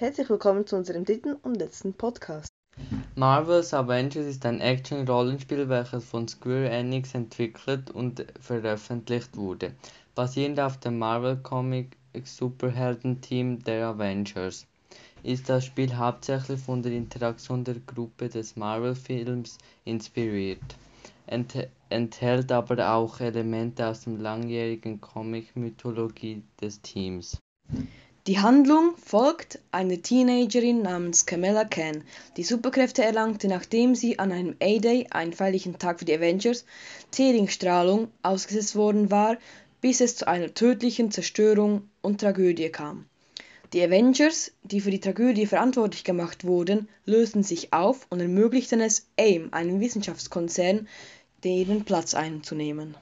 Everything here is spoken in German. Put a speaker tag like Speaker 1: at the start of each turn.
Speaker 1: Herzlich willkommen zu unserem dritten und letzten Podcast.
Speaker 2: Marvel's Avengers ist ein Action-Rollenspiel, welches von Square Enix entwickelt und veröffentlicht wurde, basierend auf dem Marvel-Comic-Superhelden-Team der Avengers. Ist das Spiel hauptsächlich von der Interaktion der Gruppe des Marvel-Films inspiriert, enthält aber auch Elemente aus der langjährigen Comic-Mythologie des Teams.
Speaker 1: Die Handlung folgt einer Teenagerin namens Kamala Khan, die Superkräfte erlangte, nachdem sie an einem A-Day, einem feierlichen Tag für die Avengers, Teringstrahlung ausgesetzt worden war, bis es zu einer tödlichen Zerstörung und Tragödie kam. Die Avengers, die für die Tragödie verantwortlich gemacht wurden, lösten sich auf und ermöglichten es AIM, einem Wissenschaftskonzern, deren Platz einzunehmen